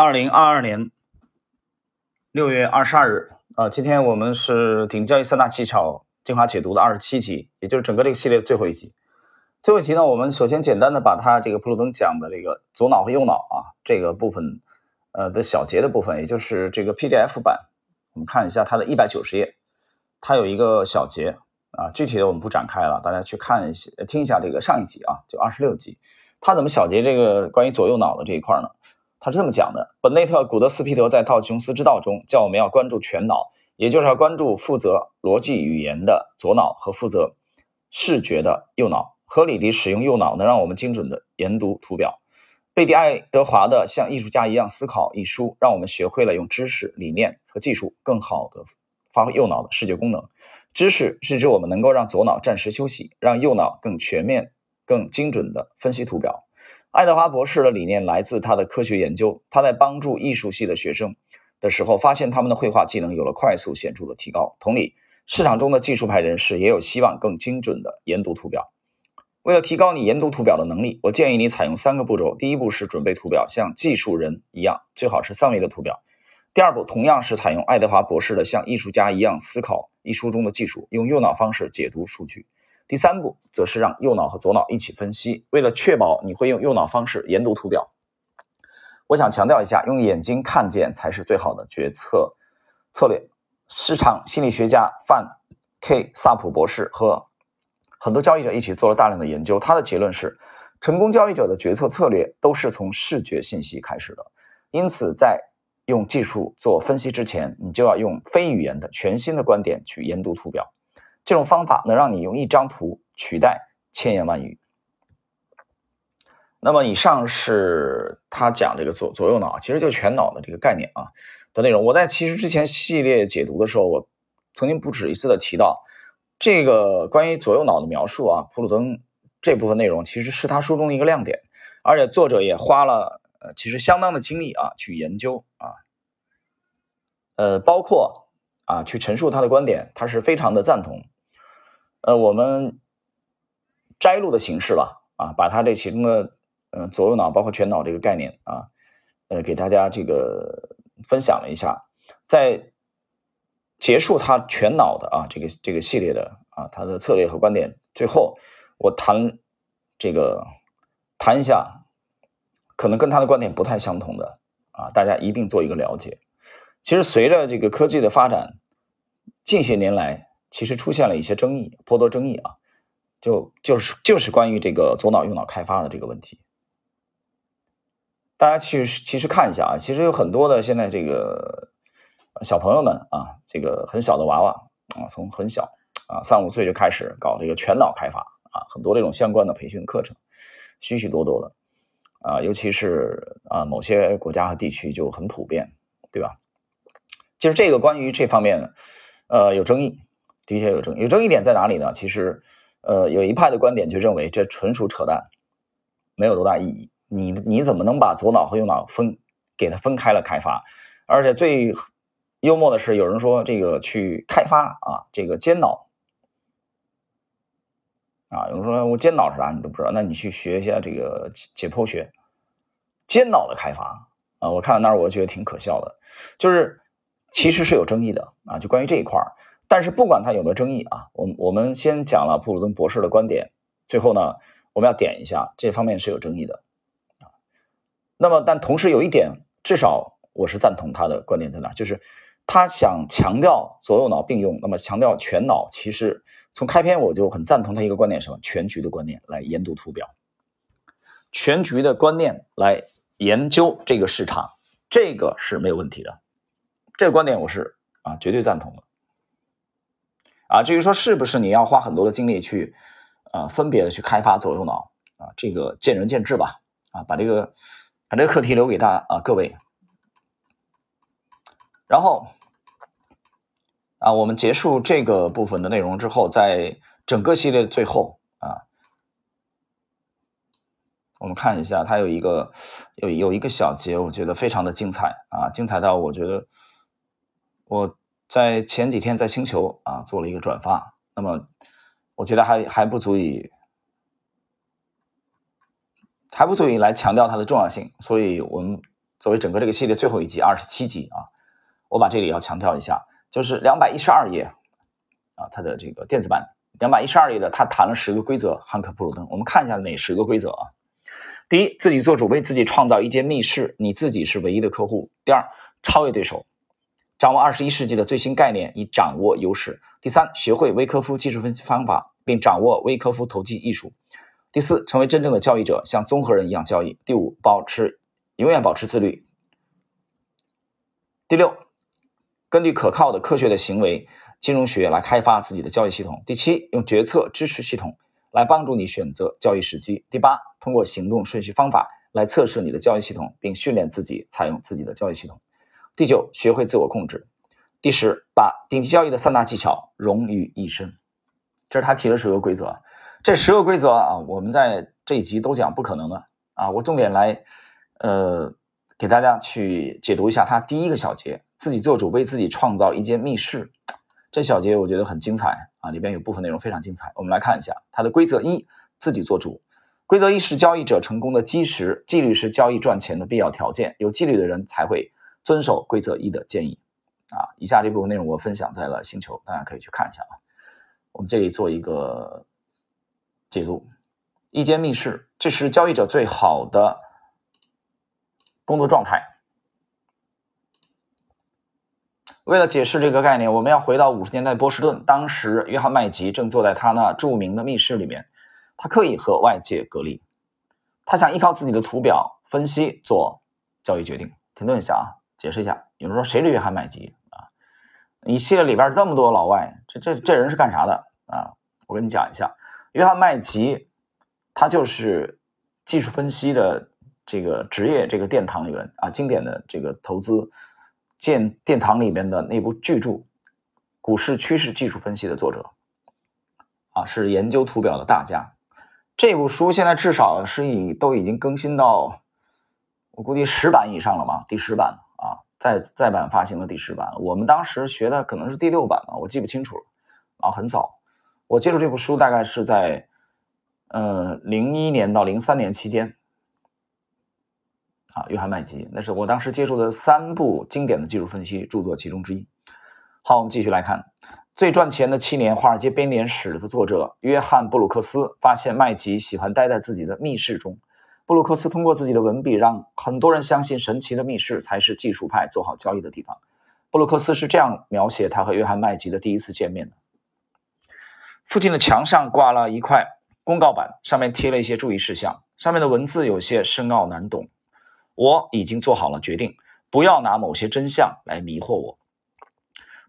二零二二年六月二十二日，啊，今天我们是顶教育三大技巧精华解读的二十七集，也就是整个这个系列的最后一集。最后一集呢，我们首先简单的把它这个普鲁登讲的这个左脑和右脑啊这个部分，呃的小节的部分，也就是这个 PDF 版，我们看一下它的一百九十页，它有一个小节啊，具体的我们不展开了，大家去看一下，听一下这个上一集啊，就二十六集，它怎么小结这个关于左右脑的这一块呢？他是这么讲的：本内特·古德斯皮德在《道琼斯之道》中叫我们要关注全脑，也就是要关注负责逻辑语言的左脑和负责视觉的右脑。合理地使用右脑，能让我们精准地研读图表。贝蒂·爱德华的《像艺术家一样思考》一书，让我们学会了用知识、理念和技术更好地发挥右脑的视觉功能。知识是指我们能够让左脑暂时休息，让右脑更全面、更精准地分析图表。爱德华博士的理念来自他的科学研究。他在帮助艺术系的学生的时候，发现他们的绘画技能有了快速显著的提高。同理，市场中的技术派人士也有希望更精准的研读图表。为了提高你研读图表的能力，我建议你采用三个步骤：第一步是准备图表，像技术人一样，最好是三维的图表；第二步同样是采用爱德华博士的像艺术家一样思考一书中的技术，用右脑方式解读数据。第三步则是让右脑和左脑一起分析。为了确保你会用右脑方式研读图表，我想强调一下，用眼睛看见才是最好的决策策略。市场心理学家范 K 萨普博士和很多交易者一起做了大量的研究，他的结论是，成功交易者的决策策略都是从视觉信息开始的。因此，在用技术做分析之前，你就要用非语言的全新的观点去研读图表。这种方法能让你用一张图取代千言万语。那么，以上是他讲这个左左右脑，其实就全脑的这个概念啊的内容。我在其实之前系列解读的时候，我曾经不止一次的提到这个关于左右脑的描述啊，普鲁登这部分内容其实是他书中的一个亮点，而且作者也花了呃其实相当的精力啊去研究啊，呃，包括啊去陈述他的观点，他是非常的赞同。呃，我们摘录的形式吧，啊，把它这其中的，嗯，左右脑包括全脑这个概念啊，呃，给大家这个分享了一下，在结束他全脑的啊这个这个系列的啊他的策略和观点，最后我谈这个谈一下，可能跟他的观点不太相同的啊，大家一并做一个了解。其实随着这个科技的发展，近些年来。其实出现了一些争议，颇多争议啊，就就是就是关于这个左脑右脑开发的这个问题。大家去其实看一下啊，其实有很多的现在这个小朋友们啊，这个很小的娃娃啊，从很小啊三五岁就开始搞这个全脑开发啊，很多这种相关的培训课程，许许多多的啊，尤其是啊某些国家和地区就很普遍，对吧？就是这个关于这方面呃有争议。的确有争议有争议点在哪里呢？其实，呃，有一派的观点就认为这纯属扯淡，没有多大意义。你你怎么能把左脑和右脑分给它分开了开发？而且最幽默的是，有人说这个去开发啊，这个尖脑啊，有人说我尖脑是啥你都不知道，那你去学一下这个解剖学，尖脑的开发啊，我看到那儿我觉得挺可笑的，就是其实是有争议的啊，就关于这一块儿。但是不管它有没有争议啊，我我们先讲了布鲁登博士的观点，最后呢，我们要点一下这方面是有争议的。那么，但同时有一点，至少我是赞同他的观点在哪，就是他想强调左右脑并用，那么强调全脑。其实从开篇我就很赞同他一个观点，什么全局的观念来研读图表，全局的观念来研究这个市场，这个是没有问题的。这个观点我是啊绝对赞同的。啊，至于说是不是你要花很多的精力去，呃，分别的去开发左右脑啊，这个见仁见智吧。啊，把这个把这个课题留给大啊各位。然后啊，我们结束这个部分的内容之后，在整个系列最后啊，我们看一下，它有一个有有一个小节，我觉得非常的精彩啊，精彩到我觉得我。在前几天在星球啊做了一个转发，那么我觉得还还不足以，还不足以来强调它的重要性，所以我们作为整个这个系列最后一集，二十七集啊，我把这里要强调一下，就是两百一十二页啊，它的这个电子版两百一十二页的，他谈了十个规则，汉克·布鲁登，我们看一下哪十个规则啊？第一，自己做主，为自己创造一间密室，你自己是唯一的客户。第二，超越对手，掌握二十一世纪的最新概念，以掌握优势。第三，学会威科夫技术分析方法，并掌握威科夫投机艺术。第四，成为真正的交易者，像综合人一样交易。第五，保持永远保持自律。第六，根据可靠的科学的行为金融学来开发自己的交易系统。第七，用决策支持系统。来帮助你选择交易时机。第八，通过行动顺序方法来测试你的交易系统，并训练自己采用自己的交易系统。第九，学会自我控制。第十，把顶级交易的三大技巧融于一身。这是他提的十个规则。这十个规则啊，我们在这一集都讲不可能的啊。我重点来呃给大家去解读一下他第一个小节：自己做主，为自己创造一间密室。这小节我觉得很精彩啊，里边有部分内容非常精彩。我们来看一下它的规则一：自己做主。规则一是交易者成功的基石，纪律是交易赚钱的必要条件。有纪律的人才会遵守规则一的建议。啊，以下这部分内容我分享在了星球，大家可以去看一下啊。我们这里做一个解读：一间密室，这是交易者最好的工作状态。为了解释这个概念，我们要回到五十年代波士顿。当时，约翰麦吉正坐在他那著名的密室里面，他刻意和外界隔离，他想依靠自己的图表分析做交易决定。停顿一下啊，解释一下。有人说谁是约翰麦吉啊？你系列里边这么多老外，这这这人是干啥的啊？我跟你讲一下，约翰麦吉他就是技术分析的这个职业，这个殿堂里面啊，经典的这个投资。建殿堂里面的那部巨著《股市趋势技术分析》的作者，啊，是研究图表的大家。这部书现在至少是以都已经更新到，我估计十版以上了吧，第十版啊，再再版发行的第十版。我们当时学的可能是第六版吧，我记不清楚了。啊，很早，我接触这部书大概是在，呃，零一年到零三年期间。啊，约翰麦吉，那是我当时接触的三部经典的技术分析著作其中之一。好，我们继续来看《最赚钱的七年华尔街编年史》的作者约翰布鲁克斯发现麦吉喜欢待在自己的密室中。布鲁克斯通过自己的文笔，让很多人相信神奇的密室才是技术派做好交易的地方。布鲁克斯是这样描写他和约翰麦吉的第一次见面的：附近的墙上挂了一块公告板，上面贴了一些注意事项，上面的文字有些深奥难懂。我已经做好了决定，不要拿某些真相来迷惑我。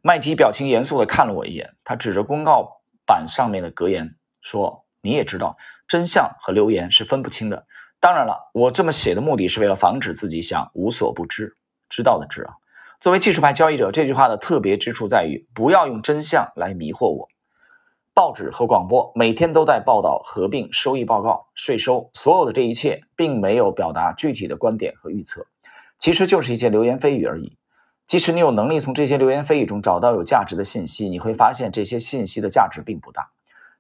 麦吉表情严肃地看了我一眼，他指着公告板上面的格言说：“你也知道，真相和流言是分不清的。当然了，我这么写的目的是为了防止自己想无所不知。知道的知啊。作为技术派交易者，这句话的特别之处在于，不要用真相来迷惑我。”报纸和广播每天都在报道合并收益报告、税收，所有的这一切并没有表达具体的观点和预测，其实就是一些流言蜚语而已。即使你有能力从这些流言蜚语中找到有价值的信息，你会发现这些信息的价值并不大。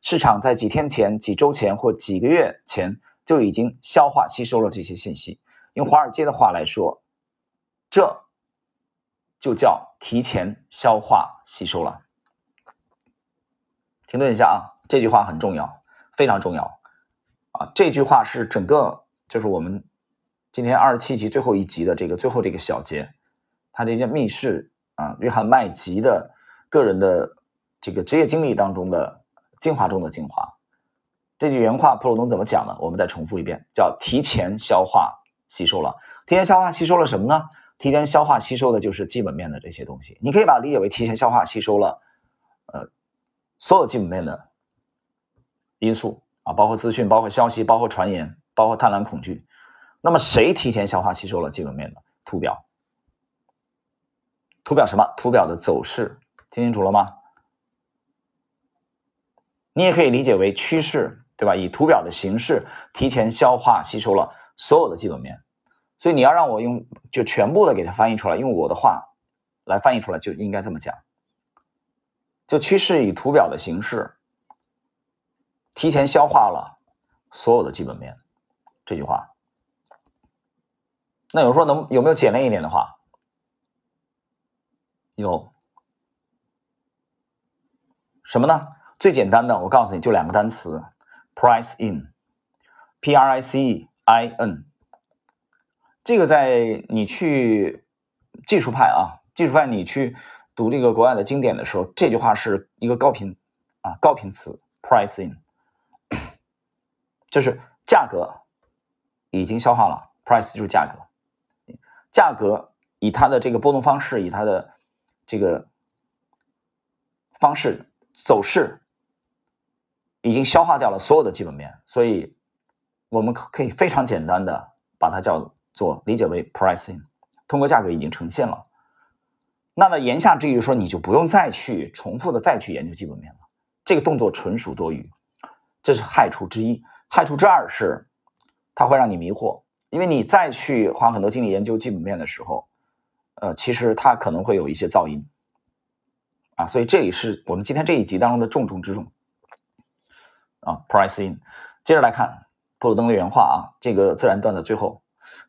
市场在几天前、几周前或几个月前就已经消化吸收了这些信息。用华尔街的话来说，这就叫提前消化吸收了。停顿一下啊，这句话很重要，非常重要啊！这句话是整个就是我们今天二十七集最后一集的这个最后这个小节，他这件密室啊，约翰麦吉的个人的这个职业经历当中的精华中的精华。这句原话普鲁东怎么讲呢？我们再重复一遍，叫提前消化吸收了。提前消化吸收了什么呢？提前消化吸收的就是基本面的这些东西，你可以把它理解为提前消化吸收了，呃。所有基本面的因素啊，包括资讯、包括消息、包括传言、包括贪婪、恐惧。那么谁提前消化吸收了基本面的图表？图表什么？图表的走势，听清楚了吗？你也可以理解为趋势，对吧？以图表的形式提前消化吸收了所有的基本面。所以你要让我用就全部的给它翻译出来，用我的话来翻译出来，就应该这么讲。就趋势以图表的形式提前消化了所有的基本面，这句话那有人说能有没有简练一点的话？有。什么呢？最简单的，我告诉你就两个单词：price in，p r i c E i n。这个在你去技术派啊，技术派你去读这个国外的经典的时候，这句话是一个高频啊高频词，price in，就是价格已经消化了，price 就是价格，价格以它的这个波动方式，以它的这个方式走势，已经消化掉了所有的基本面，所以我们可以非常简单的把它叫。做理解为 pricing，通过价格已经呈现了。那么言下之意说，你就不用再去重复的再去研究基本面了。这个动作纯属多余，这是害处之一。害处之二是，它会让你迷惑，因为你再去花很多精力研究基本面的时候，呃，其实它可能会有一些噪音啊。所以这里是我们今天这一集当中的重中之重啊，price in，。接着来看布鲁登的原话啊，这个自然段的最后。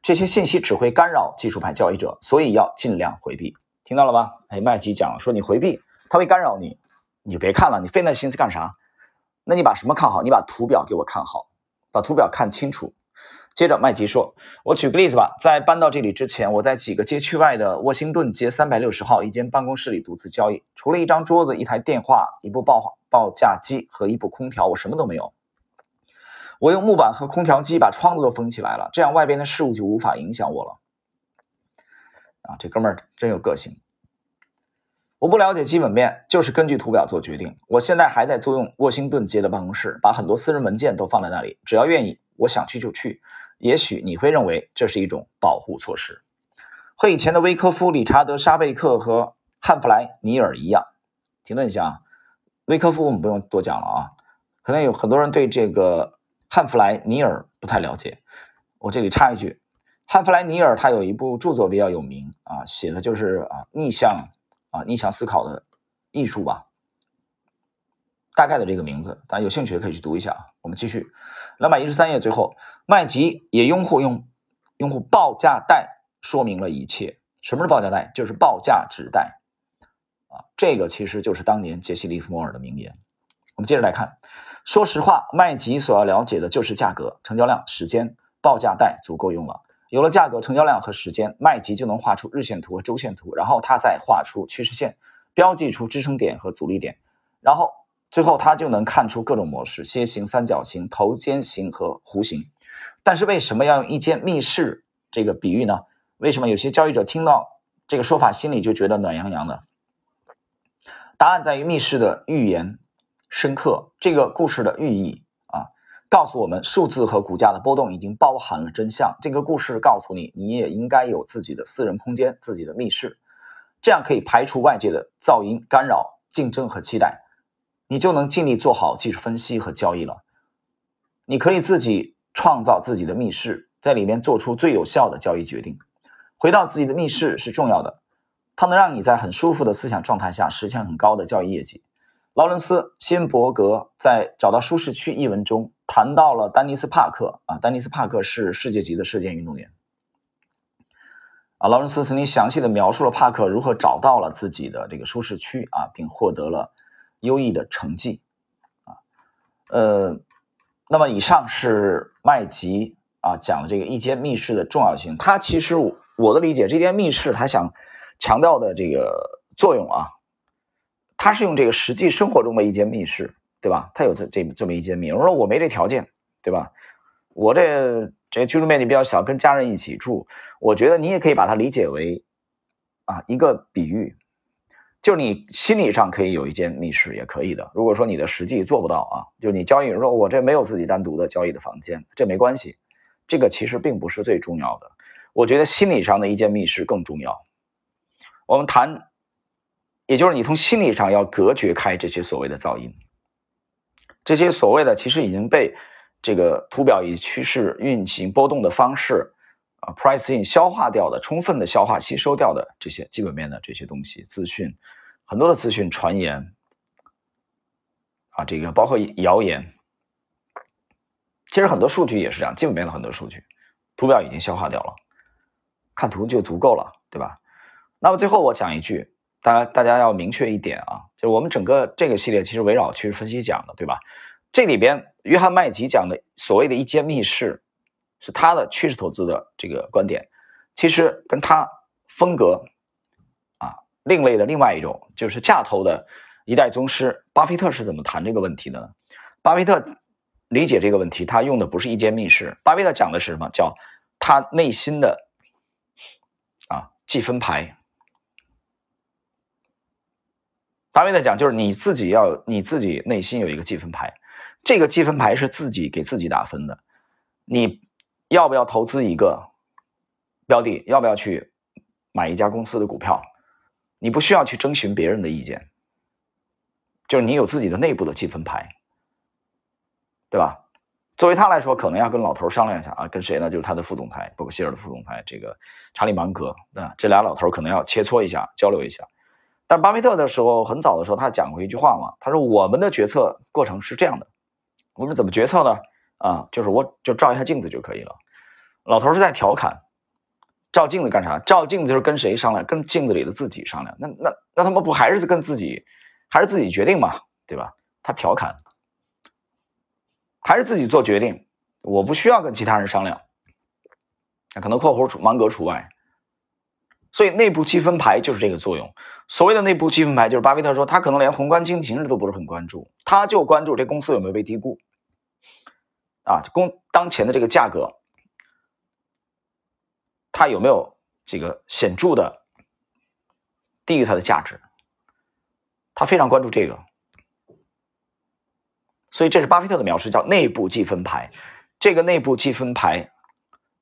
这些信息只会干扰技术派交易者，所以要尽量回避。听到了吧？哎，麦吉讲说你回避，他会干扰你，你就别看了。你费那心思干啥？那你把什么看好？你把图表给我看好，把图表看清楚。接着麦吉说：“我举个例子吧，在搬到这里之前，我在几个街区外的沃辛顿街三百六十号一间办公室里独自交易，除了一张桌子、一台电话、一部报话报价机和一部空调，我什么都没有。”我用木板和空调机把窗子都封起来了，这样外边的事物就无法影响我了。啊，这哥们儿真有个性。我不了解基本面，就是根据图表做决定。我现在还在租用沃辛顿街的办公室，把很多私人文件都放在那里，只要愿意，我想去就去。也许你会认为这是一种保护措施，和以前的威科夫、理查德、沙贝克和汉弗莱尼尔一样。停顿一下啊，威科夫我们不用多讲了啊，可能有很多人对这个。汉弗莱尼尔不太了解，我这里插一句，汉弗莱尼尔他有一部著作比较有名啊，写的就是啊逆向啊逆向思考的艺术吧，大概的这个名字，大家有兴趣的可以去读一下啊。我们继续，两百一十三页最后，麦吉也拥护用用户报价带说明了一切。什么是报价带？就是报价纸带啊，这个其实就是当年杰西·利弗莫尔的名言。我们接着来看。说实话，麦吉所要了解的就是价格、成交量、时间，报价带足够用了。有了价格、成交量和时间，麦吉就能画出日线图和周线图，然后他再画出趋势线，标记出支撑点和阻力点，然后最后他就能看出各种模式：楔形、三角形、头肩形和弧形。但是为什么要用一间密室这个比喻呢？为什么有些交易者听到这个说法心里就觉得暖洋洋的？答案在于密室的预言。深刻，这个故事的寓意啊，告诉我们数字和股价的波动已经包含了真相。这个故事告诉你，你也应该有自己的私人空间、自己的密室，这样可以排除外界的噪音干扰、竞争和期待，你就能尽力做好技术分析和交易了。你可以自己创造自己的密室，在里面做出最有效的交易决定。回到自己的密室是重要的，它能让你在很舒服的思想状态下实现很高的交易业绩。劳伦斯·辛伯格在《找到舒适区》一文中谈到了丹尼斯·帕克啊，丹尼斯·帕克是世界级的射箭运动员啊。劳伦斯曾经详细的描述了帕克如何找到了自己的这个舒适区啊，并获得了优异的成绩啊。呃，那么以上是麦吉啊讲的这个一间密室的重要性。他其实我的理解，这间密室他想强调的这个作用啊。他是用这个实际生活中的一间密室，对吧？他有这这这么一间密室。我说我没这条件，对吧？我这这居住面积比较小，跟家人一起住。我觉得你也可以把它理解为啊一个比喻，就是你心理上可以有一间密室也可以的。如果说你的实际做不到啊，就你交易说我这没有自己单独的交易的房间，这没关系，这个其实并不是最重要的。我觉得心理上的一间密室更重要。我们谈。也就是你从心理上要隔绝开这些所谓的噪音，这些所谓的其实已经被这个图表以趋势运行波动的方式啊，pricing 消化掉的，充分的消化吸收掉的这些基本面的这些东西资讯，很多的资讯传言啊，这个包括谣言，其实很多数据也是这样，基本面的很多数据图表已经消化掉了，看图就足够了，对吧？那么最后我讲一句，大家大家要明确一点啊，就是我们整个这个系列其实围绕趋势分析讲的，对吧？这里边约翰麦吉讲的所谓的一间密室，是他的趋势投资的这个观点，其实跟他风格啊另类的另外一种就是价投的一代宗师巴菲特是怎么谈这个问题的呢？巴菲特理解这个问题，他用的不是一间密室，巴菲特讲的是什么？叫他内心的啊计分牌。巴菲特讲，就是你自己要你自己内心有一个积分牌，这个积分牌是自己给自己打分的。你要不要投资一个标的？要不要去买一家公司的股票？你不需要去征询别人的意见，就是你有自己的内部的积分牌，对吧？作为他来说，可能要跟老头商量一下啊，跟谁呢？就是他的副总裁，伯克希尔的副总裁，这个查理芒格啊，这俩老头可能要切磋一下，交流一下。但巴菲特的时候，很早的时候，他讲过一句话嘛，他说：“我们的决策过程是这样的，我们怎么决策呢？啊，就是我就照一下镜子就可以了。”老头是在调侃，照镜子干啥？照镜子就是跟谁商量？跟镜子里的自己商量。那那那他妈不还是跟自己，还是自己决定嘛，对吧？他调侃，还是自己做决定，我不需要跟其他人商量。那可能括弧除芒格除外。所以内部积分牌就是这个作用。所谓的内部积分牌，就是巴菲特说他可能连宏观经济形势都不是很关注，他就关注这公司有没有被低估，啊，公当前的这个价格，它有没有这个显著的低于它的价值，他非常关注这个。所以这是巴菲特的描述，叫内部积分牌。这个内部积分牌，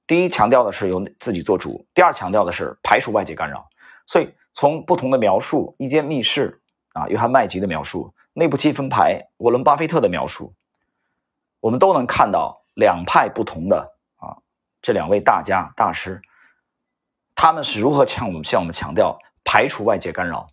第一强调的是由自己做主，第二强调的是排除外界干扰。所以。从不同的描述，一间密室啊，约翰麦吉的描述，内部积分牌，沃伦巴菲特的描述，我们都能看到两派不同的啊，这两位大家大师，他们是如何向我们向我们强调排除外界干扰，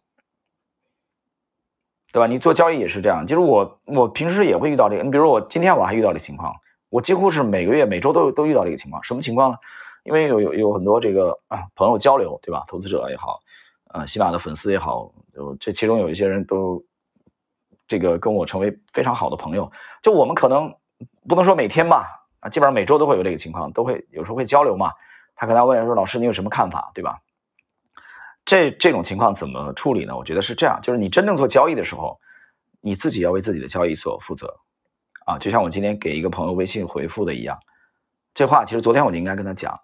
对吧？你做交易也是这样，就是我我平时也会遇到这个，你比如说我今天我还遇到这情况，我几乎是每个月每周都都遇到这个情况，什么情况呢？因为有有有很多这个啊朋友交流，对吧？投资者也好。啊，喜马的粉丝也好，就这其中有一些人都，这个跟我成为非常好的朋友。就我们可能不能说每天吧，啊，基本上每周都会有这个情况，都会有时候会交流嘛。他可能问说：“老师，你有什么看法？对吧？”这这种情况怎么处理呢？我觉得是这样，就是你真正做交易的时候，你自己要为自己的交易所负责啊。就像我今天给一个朋友微信回复的一样，这话其实昨天我就应该跟他讲，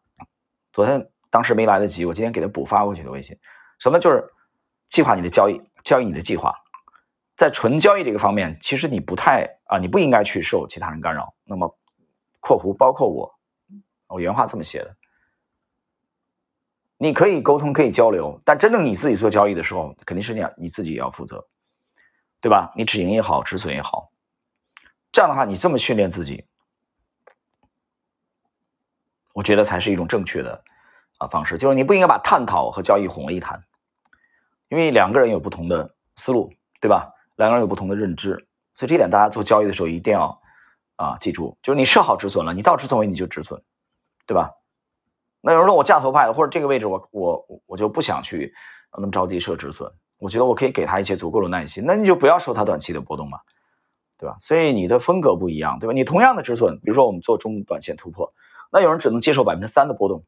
昨天当时没来得及，我今天给他补发过去的微信。什么就是计划你的交易，交易你的计划，在纯交易这个方面，其实你不太啊，你不应该去受其他人干扰。那么（括弧包括我），我原话这么写的：你可以沟通，可以交流，但真正你自己做交易的时候，肯定是你你自己也要负责，对吧？你止盈也好，止损也好，这样的话，你这么训练自己，我觉得才是一种正确的啊方式。就是你不应该把探讨和交易混为一谈。因为两个人有不同的思路，对吧？两个人有不同的认知，所以这点大家做交易的时候一定要啊记住，就是你设好止损了，你到止损位你就止损，对吧？那有人说我价投派的，或者这个位置我我我就不想去那么着急设止损，我觉得我可以给他一些足够的耐心，那你就不要受他短期的波动嘛，对吧？所以你的风格不一样，对吧？你同样的止损，比如说我们做中短线突破，那有人只能接受百分之三的波动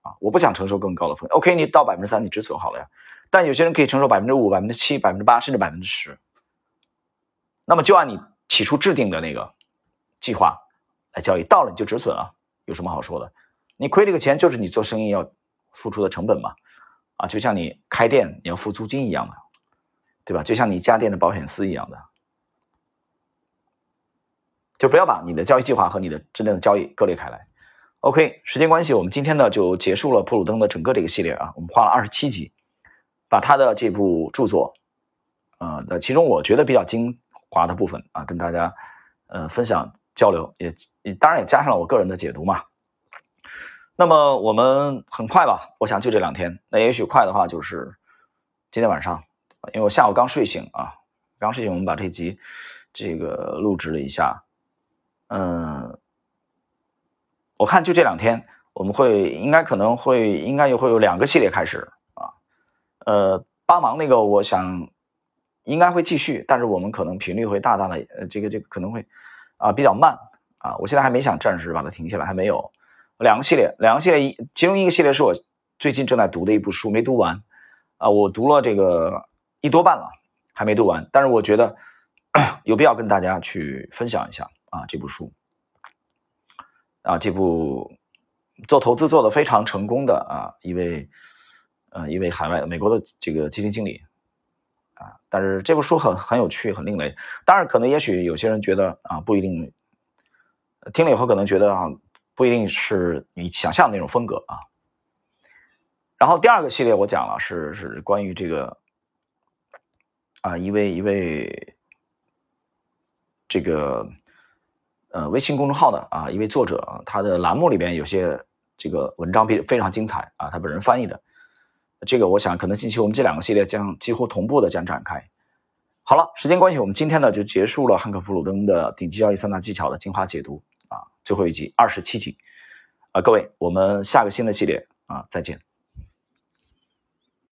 啊，我不想承受更高的风险，OK，你到百分之三你止损好了呀。但有些人可以承受百分之五、百分之七、百分之八，甚至百分之十。那么就按你起初制定的那个计划来交易，到了你就止损了，有什么好说的？你亏这个钱就是你做生意要付出的成本嘛，啊，就像你开店你要付租金一样的，对吧？就像你家电的保险丝一样的，就不要把你的交易计划和你的真正的交易割裂开来。OK，时间关系，我们今天呢就结束了普鲁登的整个这个系列啊，我们花了二十七集。把他的这部著作，呃，的其中我觉得比较精华的部分啊，跟大家呃分享交流，也也当然也加上了我个人的解读嘛。那么我们很快吧，我想就这两天，那也许快的话就是今天晚上，因为我下午刚睡醒啊，刚睡醒，我们把这集这个录制了一下，嗯，我看就这两天，我们会应该可能会应该也会有两个系列开始，呃，帮忙那个我想应该会继续，但是我们可能频率会大大的呃这个这个可能会啊比较慢啊，我现在还没想暂时把它停下来，还没有两个系列，两个系列一其中一个系列是我最近正在读的一部书，没读完啊，我读了这个一多半了，还没读完，但是我觉得 有必要跟大家去分享一下啊这部书啊这部。做投资做的非常成功的啊一位，呃一位海外美国的这个基金经理，啊，但是这部书很很有趣，很另类。当然，可能也许有些人觉得啊不一定，听了以后可能觉得啊不一定是你想象的那种风格啊。然后第二个系列我讲了是是关于这个，啊一位一位这个。呃，微信公众号的啊，一位作者，他的栏目里边有些这个文章比非常精彩啊，他本人翻译的，这个我想可能近期我们这两个系列将几乎同步的将展开。好了，时间关系，我们今天呢就结束了汉克·弗鲁登的顶级交易三大技巧的精华解读啊，最后一集二十七集啊，各位，我们下个新的系列啊，再见。